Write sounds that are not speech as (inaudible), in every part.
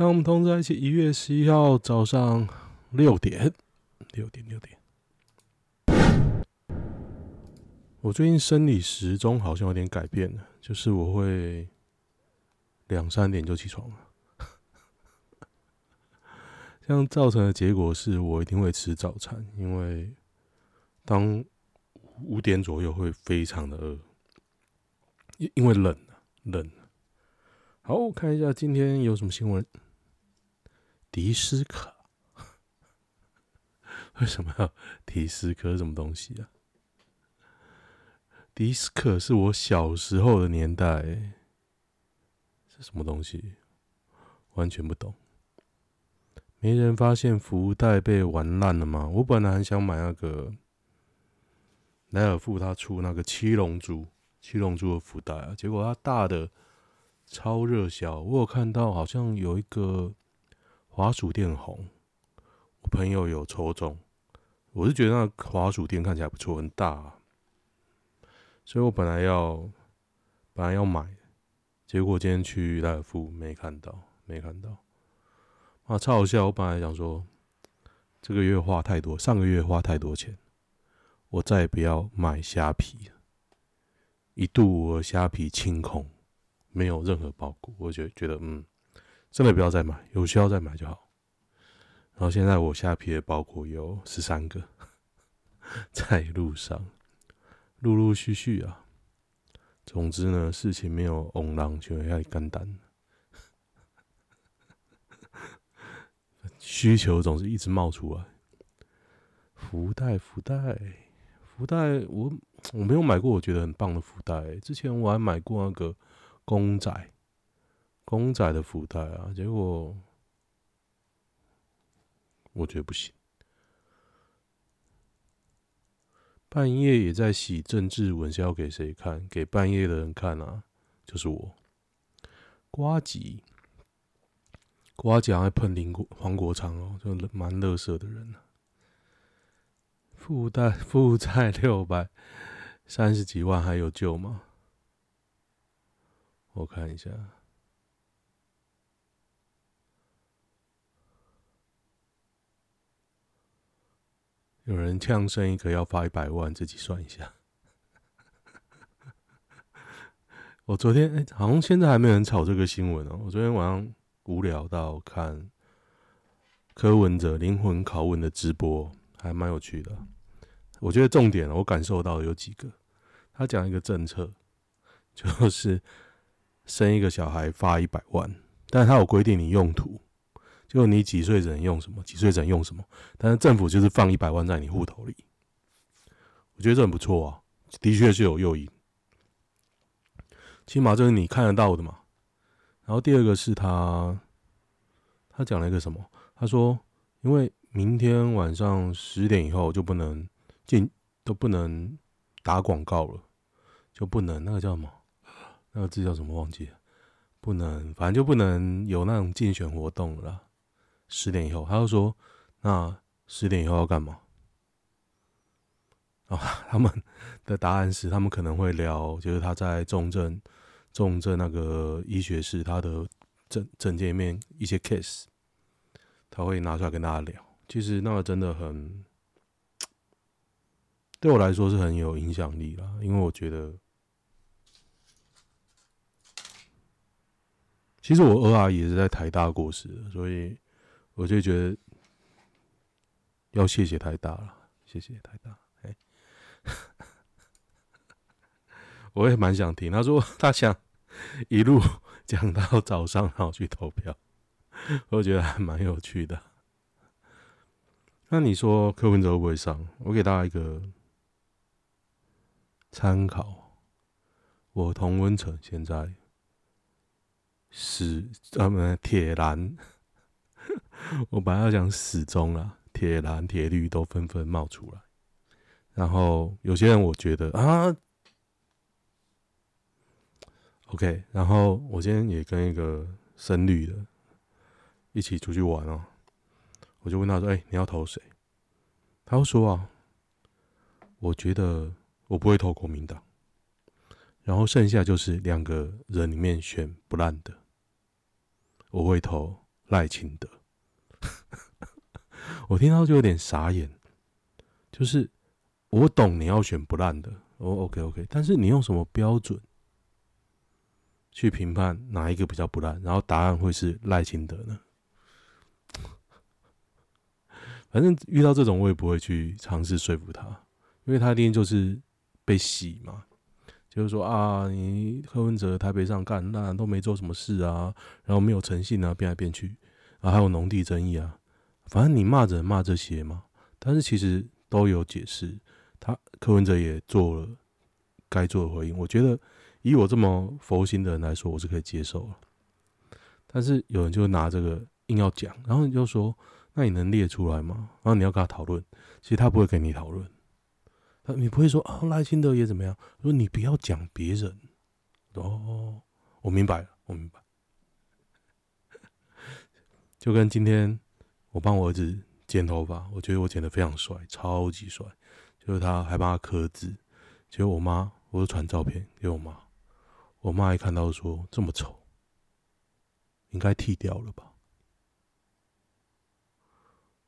那我们同在一起，一月十一号早上六点，六点六点。我最近生理时钟好像有点改变了，就是我会两三点就起床了。(laughs) 这样造成的结果是我一定会吃早餐，因为当五点左右会非常的饿，因因为冷啊，冷。好，我看一下今天有什么新闻。迪斯科，(laughs) 为什么要迪斯科？什么东西啊？迪斯科是我小时候的年代，是什么东西？完全不懂。没人发现福袋被玩烂了吗？我本来很想买那个莱尔富他出那个七龙珠，七龙珠的福袋啊，结果它大的超热销。我有看到好像有一个。滑鼠店红，我朋友有抽中，我是觉得那个滑鼠垫看起来不错，很大啊，所以我本来要本来要买，结果今天去莱尔富没看到，没看到，啊，超好笑！我本来想说这个月花太多，上个月花太多钱，我再也不要买虾皮了，一度我虾皮清空，没有任何包裹，我觉觉得嗯。真的不要再买，有需要再买就好。然后现在我下批的包裹有十三个，在路上，陆陆续续啊。总之呢，事情没有翁浪就要干单。需求总是一直冒出来。福袋，福袋，福袋，我我没有买过，我觉得很棒的福袋。之前我还买过那个公仔。公仔的福袋啊，结果我觉得不行。半夜也在洗政治文，是要给谁看？给半夜的人看啊，就是我。瓜吉，瓜吉还喷林国黄国昌哦，就蛮乐色的人呢、啊。负债负债六百三十几万，还有救吗？我看一下。有人呛声一个要发一百万，自己算一下。我昨天哎、好像现在还没有人炒这个新闻哦。我昨天晚上无聊到看柯文哲灵魂拷问的直播，还蛮有趣的。我觉得重点我感受到有几个，他讲一个政策，(laughs) 就是生一个小孩发一百万，但他有规定你用途。就你几岁只能用什么，几岁只能用什么，但是政府就是放一百万在你户头里，我觉得这很不错啊，的确是有诱因，起码这是你看得到的嘛。然后第二个是他，他讲了一个什么？他说，因为明天晚上十点以后就不能进，都不能打广告了，就不能那个叫什么？那个字叫什么？忘记了，不能，反正就不能有那种竞选活动了。十点以后，他就说：“那十点以后要干嘛？”啊、哦，他们的答案是，他们可能会聊，就是他在重症、重症那个医学室，他的诊诊间里面一些 case，他会拿出来跟大家聊。其实那个真的很，对我来说是很有影响力啦，因为我觉得，其实我二阿姨也是在台大过世的，所以。我就觉得要谢谢台大了，谢谢台大。哎，(laughs) 我也蛮想听。他说他想一路讲到早上，然后去投票。我觉得还蛮有趣的。那你说柯文哲会不会上？我给大家一个参考。我同温层现在是他们铁蓝。(laughs) 我本来要讲始终啦，铁蓝、铁绿都纷纷冒出来。然后有些人我觉得啊，OK。然后我今天也跟一个深绿的一起出去玩哦，我就问他说：“哎，你要投谁？”他就说：“啊，我觉得我不会投国民党。然后剩下就是两个人里面选不烂的，我会投。”赖清德。我听到就有点傻眼，就是我懂你要选不烂的，哦，OK OK，但是你用什么标准去评判哪一个比较不烂？然后答案会是赖清德呢？(laughs) 反正遇到这种我也不会去尝试说服他，因为他一定就是被洗嘛，就是说啊，你柯文哲台北上干那都没做什么事啊，然后没有诚信啊，变来变去，啊还有农地争议啊。反正你骂着骂这些嘛，但是其实都有解释。他柯文哲也做了该做的回应，我觉得以我这么佛心的人来说，我是可以接受了。但是有人就拿这个硬要讲，然后你就说，那你能列出来吗？然后你要跟他讨论，其实他不会跟你讨论。他你不会说啊赖清德也怎么样？说你不要讲别人。哦，我明白了，我明白。(laughs) 就跟今天。我帮我儿子剪头发，我觉得我剪得非常帅，超级帅。就是他还帮他刻字，结果我妈，我就传照片给我妈，我妈一看到说这么丑，应该剃掉了吧？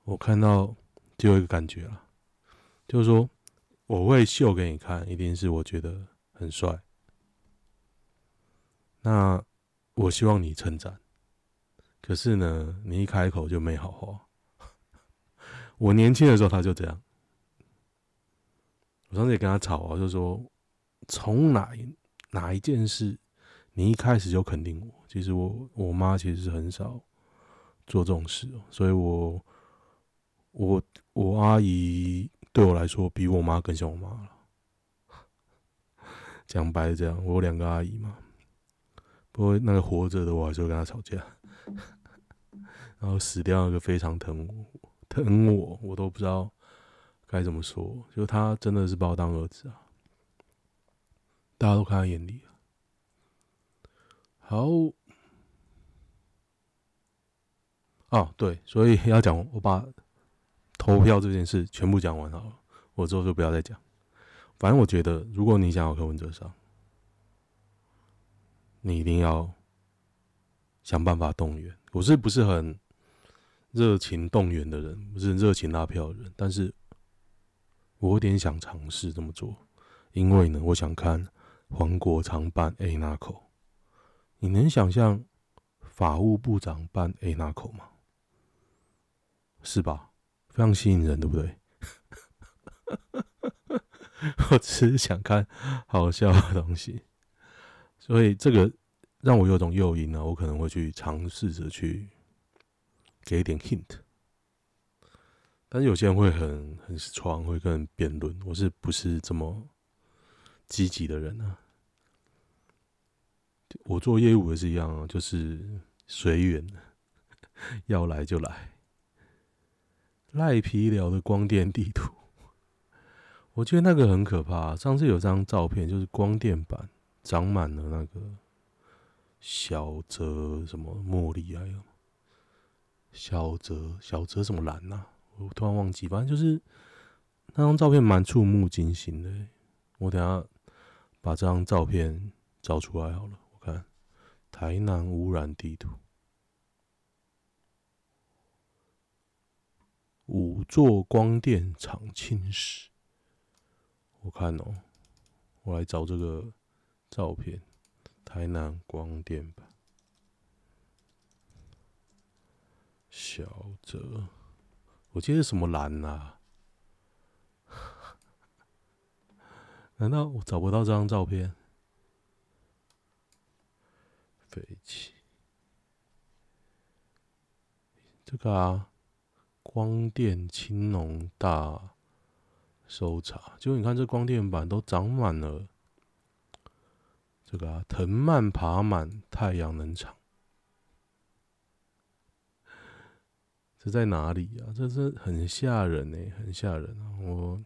我看到就有一个感觉了，就是说我会秀给你看，一定是我觉得很帅。那我希望你称赞。可是呢，你一开口就没好话。(laughs) 我年轻的时候他就这样，我上次也跟他吵啊，就说从哪哪一件事，你一开始就肯定我。其实我我妈其实是很少做这种事，所以我我我阿姨对我来说比我妈更像我妈了。讲白了这样，我有两个阿姨嘛，不过那个活着的我还是会跟她吵架。(laughs) 然后死掉一个非常疼我，疼我，我都不知道该怎么说。就他真的是把我当儿子啊，大家都看在眼里了。好，哦对，所以要讲，我把投票这件事全部讲完好了，我之后就不要再讲。反正我觉得，如果你想要柯文哲上，你一定要想办法动员。我是不是很？热情动员的人，不是热情拉票的人，但是我有点想尝试这么做，因为呢，我想看黄国昌办 A 那口，你能想象法务部长办 A 那口吗？是吧？非常吸引人，对不对？(laughs) 我只是想看好笑的东西，所以这个让我有种诱因呢，我可能会去尝试着去。给一点 hint，但是有些人会很很闯，会跟人辩论。我是不是这么积极的人呢、啊？我做业务也是一样啊，就是随缘，要来就来。赖皮聊的光电地图，我觉得那个很可怕。上次有张照片，就是光电板长满了那个小泽什么茉莉啊。小泽，小泽什么蓝呐、我突然忘记，反正就是那张照片蛮触目惊心的。我等下把这张照片找出来好了。我看台南污染地图，五座光电厂侵蚀。我看哦，我来找这个照片，台南光电板。小泽，我记得什么蓝啊？(laughs) 难道我找不到这张照片？废弃，这个啊，光电青农大搜查，就你看这光电板都长满了，这个啊，藤蔓爬满太阳能厂。这在哪里、啊？这是很吓人呢、很吓人啊！我，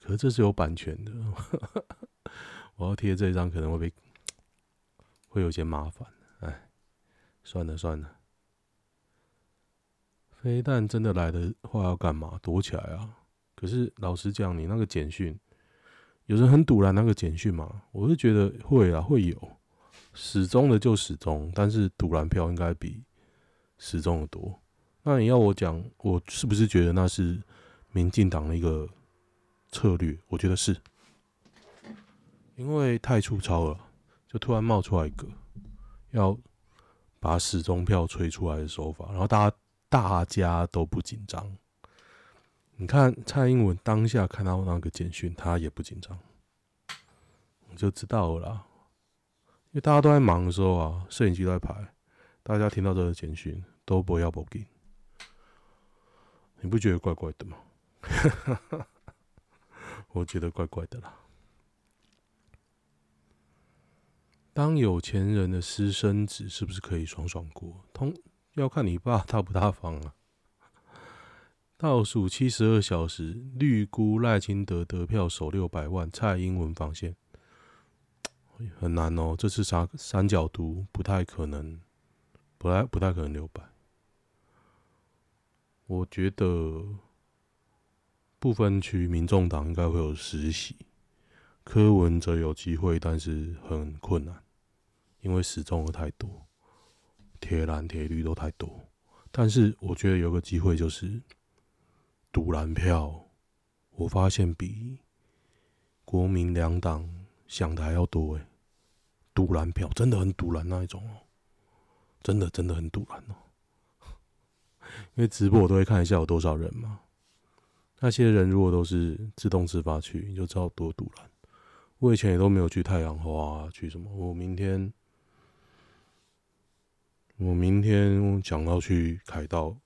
可是这是有版权的，(laughs) 我要贴这一张可能会被，会有些麻烦。哎，算了算了，飞弹真的来的话要干嘛？躲起来啊！可是老实讲，你那个简讯，有人很赌烂那个简讯嘛？我是觉得会啊，会有，始终的就始终，但是赌烂票应该比。始终的多。那你要我讲，我是不是觉得那是民进党的一个策略？我觉得是，因为太粗糙了，就突然冒出来一个要把始终票吹出来的手法，然后大家大家都不紧张。你看蔡英文当下看到那个简讯，他也不紧张，你就知道了啦。因为大家都在忙的时候啊，摄影机都在拍，大家听到这个简讯都不要报警。你不觉得怪怪的吗？(laughs) 我觉得怪怪的啦。当有钱人的私生子是不是可以爽爽过？通要看你爸大不大方啊。倒数七十二小时，绿姑赖清德得票守六百万，蔡英文防线很难哦。这次三三角都不太可能，不太不太可能六百。我觉得不分区民众党应该会有十席，柯文哲有机会，但是很困难，因为死忠的太多，铁蓝铁绿都太多。但是我觉得有个机会就是赌蓝票，我发现比国民两党想的还要多诶，独蓝票真的很赌蓝那一种哦，真的真的很赌蓝哦。(laughs) 因为直播我都会看一下有多少人嘛，那些人如果都是自动自发去，你就知道多赌烂。我以前也都没有去太阳花，啊去什么？我明天，我明天讲到去凯道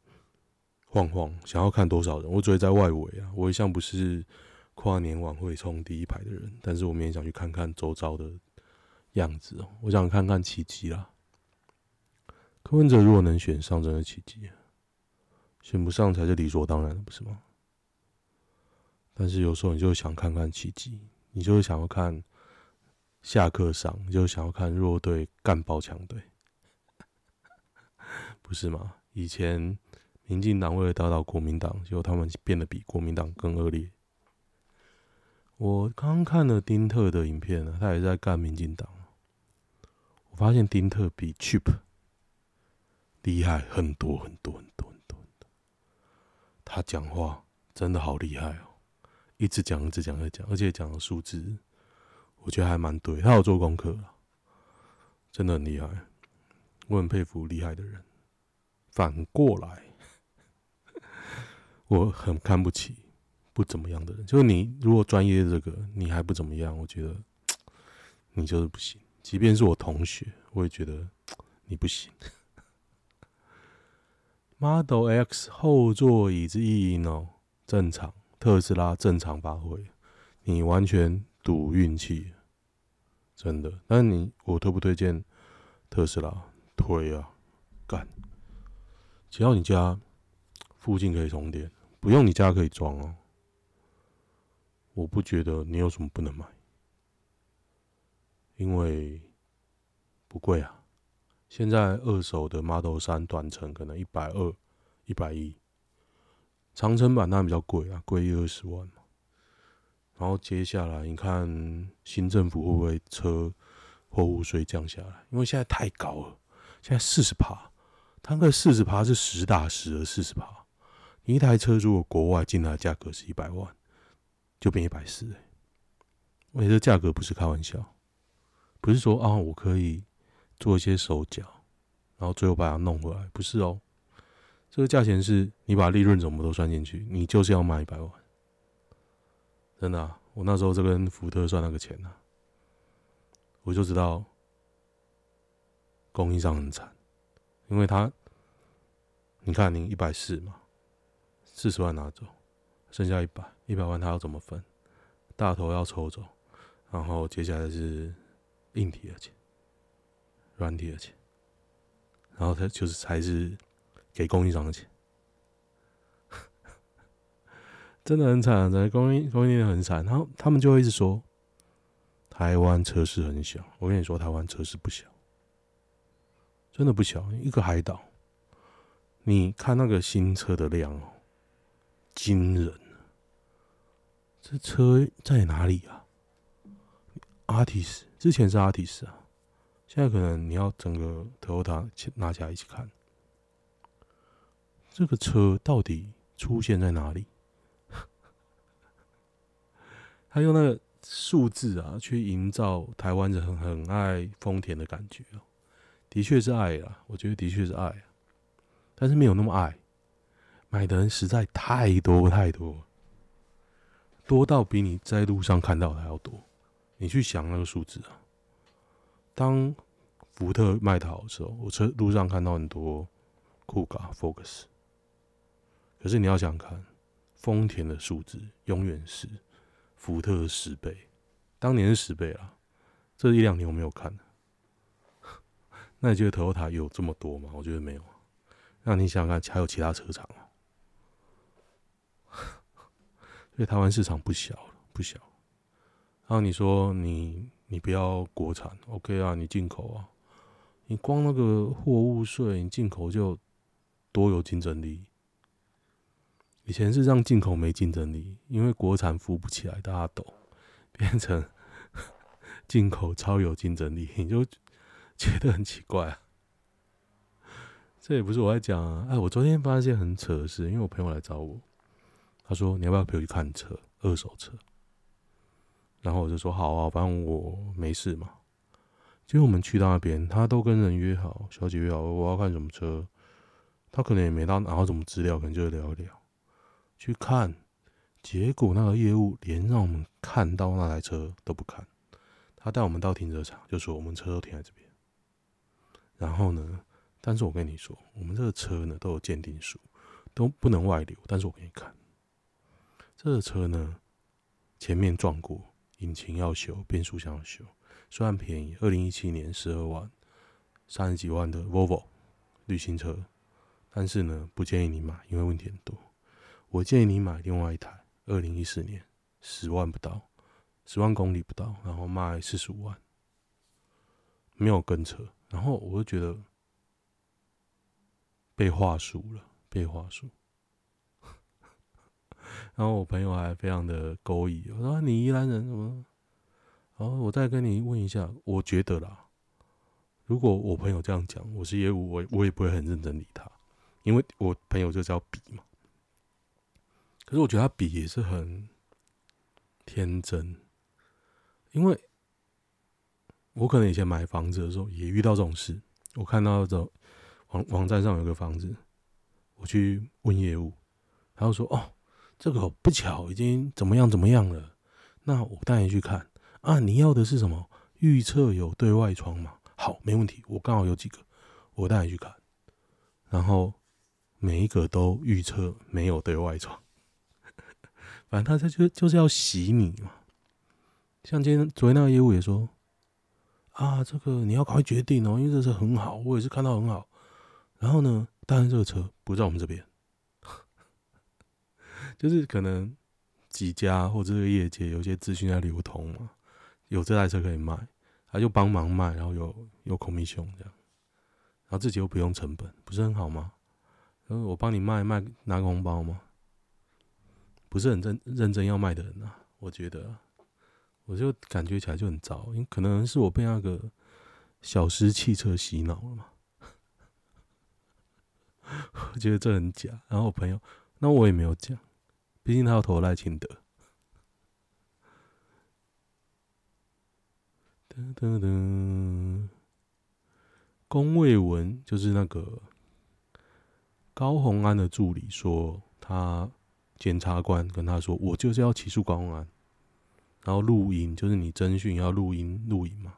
晃晃，想要看多少人？我只会在外围啊。我一向不是跨年晚会冲第一排的人，但是我明天想去看看周遭的样子哦。我想看看奇迹啦。柯文哲如果能选上，真的奇迹啊！选不上才是理所当然的，不是吗？但是有时候你就想看看奇迹，你就是想要看下课上，你就想要看弱队干爆强队，不是吗？以前民进党为了打倒国民党，结果他们变得比国民党更恶劣。我刚看了丁特的影片呢，他也在干民进党。我发现丁特比 Chip 厉害很多很多很多很多。他讲话真的好厉害哦，一直讲，一直讲，一直讲，而且讲的数字，我觉得还蛮对。他有做功课，真的很厉害，我很佩服厉害的人。反过来，我很看不起不怎么样的人。就是你如果专业这个你还不怎么样，我觉得 (tsk) 你就是不行。即便是我同学，我也觉得 (tsk) 你不行。(laughs) Model X 后座椅子异音哦，正常。特斯拉正常发挥，你完全赌运气，真的。但你，我推不推荐特斯拉？推啊，干！只要你家附近可以充电，不用你家可以装哦。我不觉得你有什么不能买，因为不贵啊。现在二手的 Model 3短程可能一百二、一百一，长程版当然比较贵啊，贵一二十万嘛。然后接下来你看新政府会不会车货物税降下来？因为现在太高了，现在四十趴，它那个四十趴是实打实的四十趴。一台车如果国外进来价格是一百万，就变一百四哎，而且这价格不是开玩笑，不是说啊我可以。做一些手脚，然后最后把它弄回来，不是哦。这个价钱是你把利润怎么都算进去，你就是要卖一百万。真的，我那时候就跟福特算那个钱啊，我就知道供应商很惨，因为他，你看你一百四嘛，四十万拿走，剩下一百，一百万他要怎么分？大头要抽走，然后接下来是硬体的钱。软体的钱，然后他就是才是给供应商的钱，(laughs) 真的很惨，在供应供应链很惨。然后他们就会一直说，台湾车市很小。我跟你说，台湾车市不小，真的不小。一个海岛，你看那个新车的量哦，惊人。这车在哪里啊？阿提斯之前是阿提斯啊。现在可能你要整个 Toyota 拿起来一起看，这个车到底出现在哪里？(laughs) 他用那个数字啊，去营造台湾人很很爱丰田的感觉哦。的确是爱啊，我觉得的确是爱啊，但是没有那么爱。买的人实在太多太多，多到比你在路上看到的还要多。你去想那个数字啊，当福特卖的好的时候，我车路上看到很多酷卡、Focus，可是你要想看，丰田的数字永远是福特的十倍，当年是十倍啊。这一两年我没有看，(laughs) 那你觉得 Toyota 有这么多吗？我觉得没有。那你想想看，还有其他车厂啊？所以台湾市场不小，不小。然后你说你你不要国产，OK 啊？你进口啊？你光那个货物税，你进口就多有竞争力。以前是让进口没竞争力，因为国产扶不起来，大家懂，变成 (laughs) 进口超有竞争力，你就觉得很奇怪啊。这也不是我在讲啊，哎，我昨天发现很扯的事，因为我朋友来找我，他说你要不要陪我去看车，二手车？然后我就说好啊，反正我没事嘛。结果我们去到那边，他都跟人约好，小姐约好，我要看什么车，他可能也没到拿到什么资料，可能就聊一聊，去看。结果那个业务连让我们看到那台车都不看，他带我们到停车场，就说我们车都停在这边。然后呢，但是我跟你说，我们这个车呢都有鉴定书，都不能外流。但是我给你看，这个车呢前面撞过，引擎要修，变速箱要修。虽然便宜，二零一七年十二万，三十几万的 Volvo 旅行车，但是呢，不建议你买，因为问题很多。我建议你买另外一台，二零一四年十万不到，十万公里不到，然后卖四十五万，没有跟车。然后我就觉得被话术了，被话术。然后我朋友还非常的勾引，我说你宜兰人怎么？然后我再跟你问一下，我觉得啦，如果我朋友这样讲，我是业务，我我也不会很认真理他，因为我朋友就叫比嘛。可是我觉得他比也是很天真，因为我可能以前买房子的时候也遇到这种事，我看到这网网站上有个房子，我去问业务，然后说哦，这个不巧已经怎么样怎么样了，那我带你去看。啊，你要的是什么？预测有对外窗吗？好，没问题，我刚好有几个，我带你去看。然后每一个都预测没有对外窗，反正他这就就是要洗你嘛。像今天昨天那个业务也说，啊，这个你要赶快决定哦，因为这车很好，我也是看到很好。然后呢，当然这个车不在我们这边，就是可能几家或者这个业界有些资讯在流通嘛。有这台车可以卖，他就帮忙卖，然后有有 commission 这样，然后自己又不用成本，不是很好吗？然后我帮你卖卖拿个红包吗？不是很认认真要卖的人啊，我觉得，我就感觉起来就很糟，因为可能是我被那个小狮汽车洗脑了嘛，(laughs) 我觉得这很假。然后我朋友，那我也没有讲，毕竟他要投赖清德。噔噔噔，龚卫文就是那个高虹安的助理说，他检察官跟他说，我就是要起诉高虹安，然后录音就是你侦讯要录音录音嘛，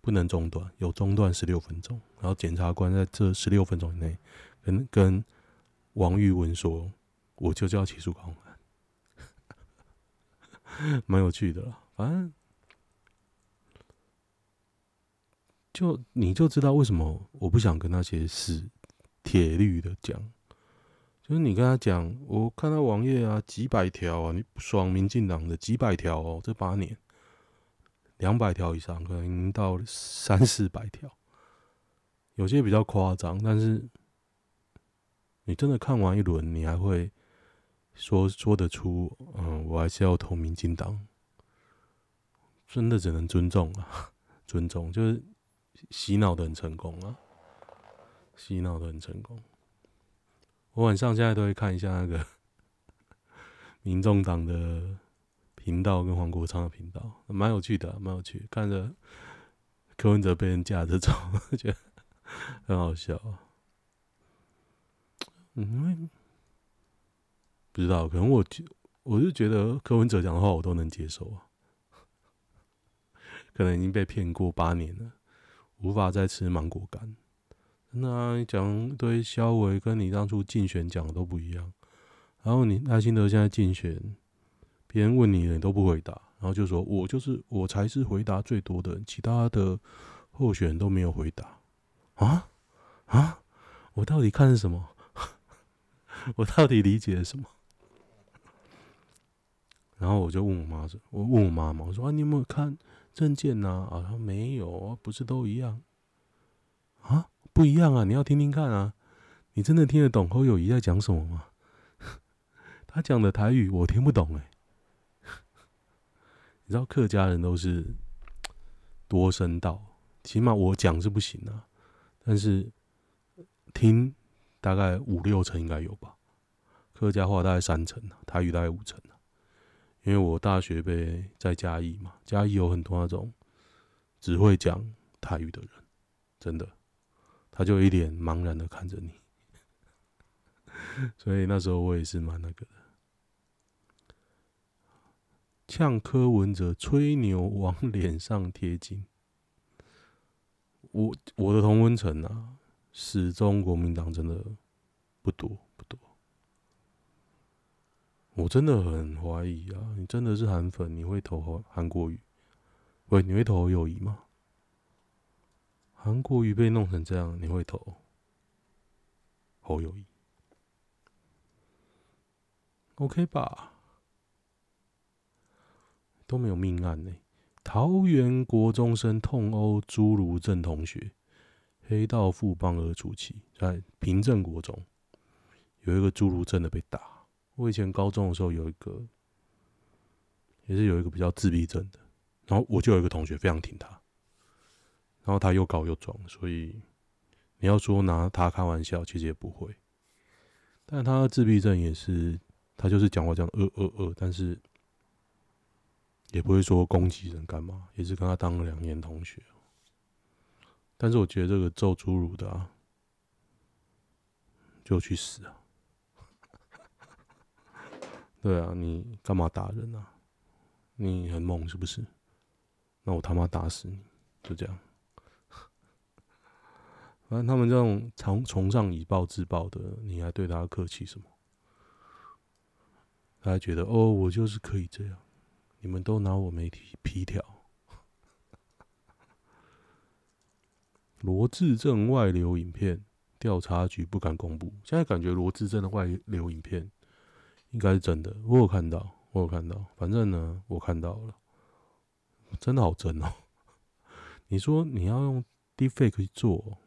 不能中断，有中断十六分钟，然后检察官在这十六分钟以内跟跟王玉文说，我就是要起诉高虹安，蛮有趣的啦，反正。就你就知道为什么我不想跟那些死铁律的讲，就是你跟他讲，我看到网页啊，几百条啊，你不爽民进党的几百条哦，这八年两百条以上，可能已经到三四百条，有些比较夸张，但是你真的看完一轮，你还会说说得出，嗯，我还是要投民进党，真的只能尊重啊，(laughs) 尊重就是。洗脑的很成功啊！洗脑的很成功。我晚上现在都会看一下那个 (laughs) 民众党的频道跟黄国昌的频道，蛮有趣的，蛮有趣。看着柯文哲被人架着走，觉得很好笑。嗯，因为不知道，可能我我就觉得柯文哲讲的话我都能接受啊。(laughs) 可能已经被骗过八年了，无法再吃芒果干。那讲一堆消委，跟你当初竞选讲的都不一样。然后你赖清德现在竞选，别人问你，你都不回答，然后就说我就是我才是回答最多的，其他的候选人都没有回答。啊啊！我到底看什么？(laughs) 我到底理解什么？然后我就问我妈说：“我问我妈妈，我说啊，你有没有看证件呐？啊，她没有，不是都一样啊？不一样啊！你要听听看啊！你真的听得懂侯友谊在讲什么吗？(laughs) 他讲的台语我听不懂哎。你知道客家人都是多声道，起码我讲是不行啊，但是听大概五六成应该有吧。客家话大概三成啊，台语大概五成啊。因为我大学被在嘉义嘛，嘉义有很多那种只会讲台语的人，真的，他就一脸茫然的看着你，(laughs) 所以那时候我也是蛮那个的，呛柯文哲吹牛往脸上贴金，我我的同温层啊，始终国民党真的不多。我真的很怀疑啊！你真的是韩粉，你会投韩国瑜？喂，你会投侯友谊吗？韩国瑜被弄成这样，你会投侯友谊？OK 吧？都没有命案呢、桃园国中生痛殴朱如正同学，黑道富帮而出气，在平镇国中有一个朱如正的被打。我以前高中的时候有一个，也是有一个比较自闭症的，然后我就有一个同学非常挺他，然后他又高又壮，所以你要说拿他开玩笑，其实也不会。但他自闭症也是，他就是讲话讲呃呃呃，但是也不会说攻击人干嘛，也是跟他当了两年同学。但是我觉得这个咒侏儒的啊，就去死啊！对啊，你干嘛打人啊？你很猛是不是？那我他妈打死你！就这样。反正他们这种崇崇尚以暴制暴的，你还对他客气什么？他还觉得哦，我就是可以这样，你们都拿我没皮皮条。罗志正外流影片，调查局不敢公布。现在感觉罗志正的外流影片。应该是真的，我有看到，我有看到。反正呢，我看到了，真的好真哦。(laughs) 你说你要用 Deepfake 去做，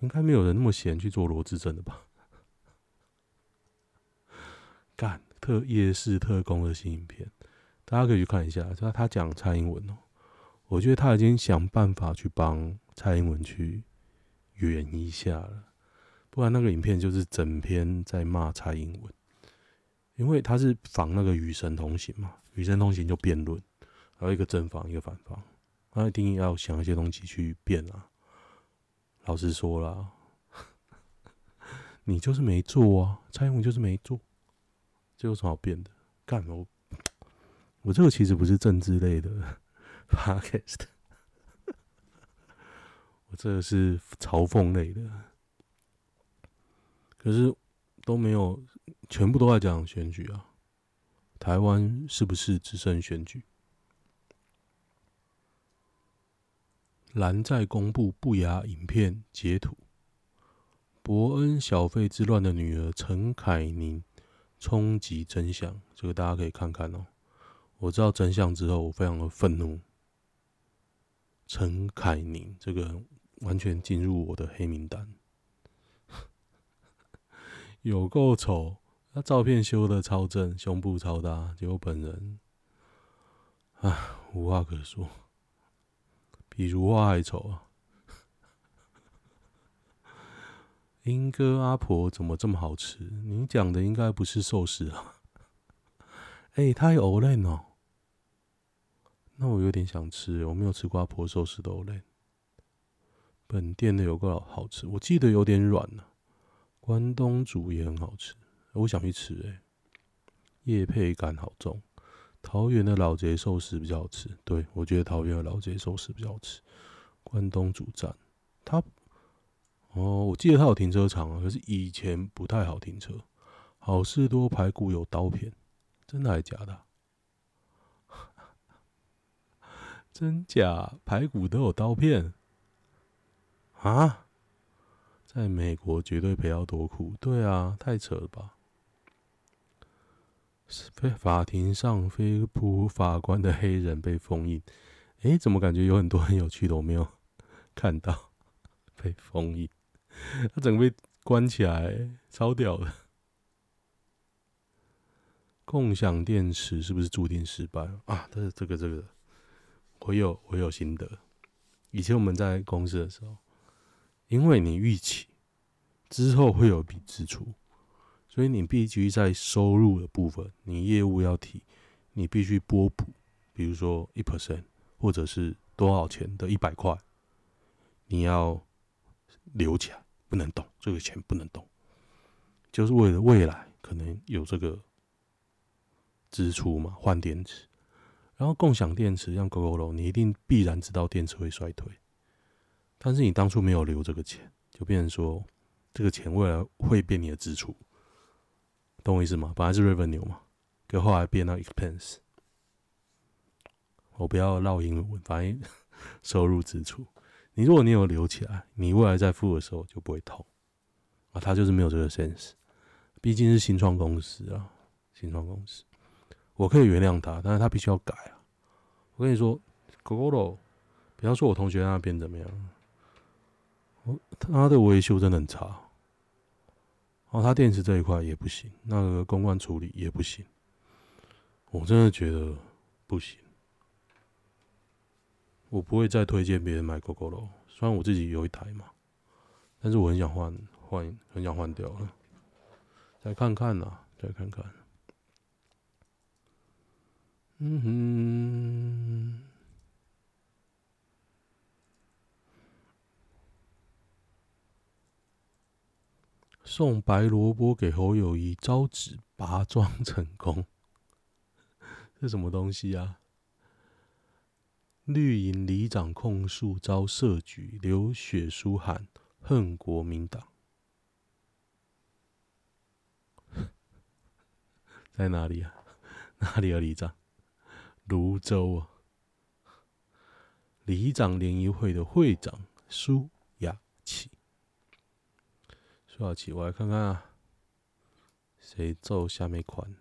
应该没有人那么闲去做罗志正的吧？干特夜视特工的新影片，大家可以去看一下。他他讲蔡英文哦，我觉得他已经想办法去帮蔡英文去圆一下了，不然那个影片就是整篇在骂蔡英文。因为他是仿那个《与神同行》嘛，《与神同行》就辩论，还有一个正方，一个反方，他一定要想一些东西去辩啊。老实说啦，(laughs) 你就是没做啊，蔡英文就是没做，这有什么好辩的？干我，我这个其实不是政治类的 (laughs) podcast，(laughs) 我这个是嘲讽类的，可是都没有。全部都在讲选举啊！台湾是不是只剩选举？蓝在公布不雅影片截图，伯恩小费之乱的女儿陈凯宁冲击真相，这个大家可以看看哦。我知道真相之后，我非常的愤怒。陈凯宁这个完全进入我的黑名单，(laughs) 有够丑。他照片修的超正，胸部超大，结果本人，唉，无话可说，比如花还丑啊！英哥阿婆怎么这么好吃？你讲的应该不是寿司啊？哎、欸，它有藕类哦。那我有点想吃，我没有吃过阿婆寿司的藕类。本店的有个好吃，我记得有点软呢、关东煮也很好吃，我想去吃诶、欸。业配感好重。桃园的老贼寿司比较好吃，对，我觉得桃园的老贼寿司比较好吃。关东煮站，它哦，我记得它有停车场啊，可是以前不太好停车。好事多排骨有刀片，真的还是假的？(laughs) 真假排骨都有刀片啊？在美国绝对赔到多苦，对啊，太扯了吧？非法庭上非普法官的黑人被封印，哎、欸，怎么感觉有很多很有趣的我没有 (laughs) 看到？被封印，他整个被关起来，超屌的。共享电池是不是注定失败啊？但是这个这个，我有我有心得。以前我们在公司的时候，因为你预期之后会有笔支出。所以你必须在收入的部分，你业务要提，你必须拨补，比如说一 percent 或者是多少钱的一百块，你要留起来，不能动，这个钱不能动，就是为了未来可能有这个支出嘛，换电池。然后共享电池像 Gogoro，你一定必然知道电池会衰退，但是你当初没有留这个钱，就变成说这个钱未来会变你的支出。懂我意思吗？本来是 revenue 嘛，可后来变到 expense。我不要绕英文，反正 (laughs) 收入支出。你如果你有留起来，你未来在付的时候就不会痛啊。他就是没有这个 sense，毕竟是新创公司啊，新创公司，我可以原谅他，但是他必须要改啊。我跟你说，Gogoro，不要说我同学那边怎么样，我他的维修真的很差。哦，它电池这一块也不行，那个公关处理也不行，我真的觉得不行。我不会再推荐别人买 Gogoro，虽然我自己有一台嘛，但是我很想换换，很想换掉了。再看看呐，再看看。嗯哼。送白萝卜给侯友谊，招纸拔 (laughs) 桩成功。这什么东西啊？绿营里长控诉遭设局，流血书喊恨国民党。(laughs) 在哪里啊？(laughs) 哪里啊？里长？泸州啊？里长联谊会的会长苏雅琪。多少期？我来看看啊，谁做下面款？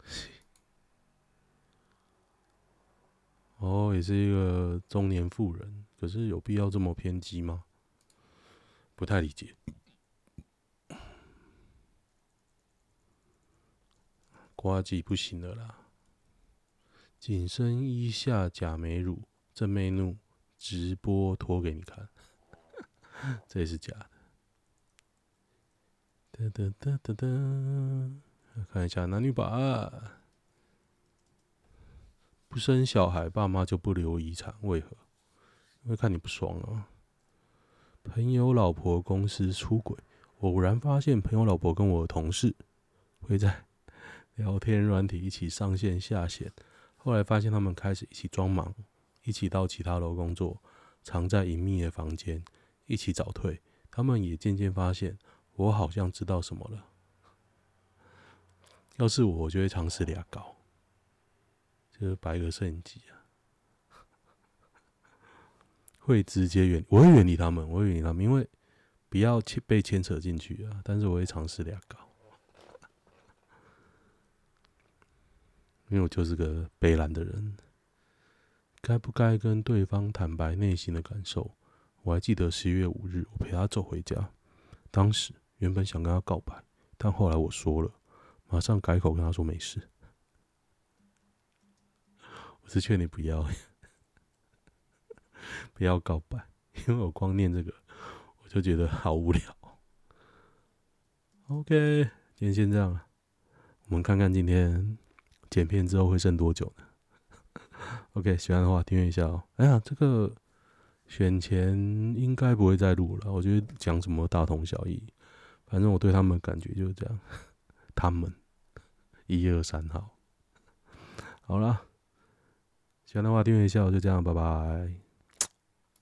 (laughs) 哦，也是一个中年妇人，可是有必要这么偏激吗？不太理解。呱吉不行了啦！紧身衣下假美乳，正妹怒，直播脱给你看。(laughs) 这也是假的。哒哒哒哒哒，看一下男女版。不生小孩，爸妈就不留遗产，为何？因为看你不爽啊。朋友老婆公司出轨，偶然发现朋友老婆跟我的同事会在 (laughs) 聊天软体一起上线下线，后来发现他们开始一起装忙，一起到其他楼工作，藏在隐秘的房间。一起早退，他们也渐渐发现，我好像知道什么了。要是我，我就会尝试俩搞，就是摆个摄影机啊，会直接远，我会远离他们，我会远离他们，因为不要牵被牵扯进去啊。但是我会尝试俩搞，因为我就是个悲蓝的人，该不该跟对方坦白内心的感受？我还记得十一月五日，我陪他走回家。当时原本想跟他告白，但后来我说了，马上改口跟他说没事。我是劝你不要，不要告白，因为我光念这个，我我就觉得好无聊。OK，今天先这样了，我们看看今天剪片之后会剩多久呢？OK，喜欢的话订阅一下哦。哎呀，这个选前应该不会再录了，我觉得讲什么大同小异，反正我对他们的感觉就是这样。他们一二三号，好了，喜欢的话订阅一下，就这样，拜拜。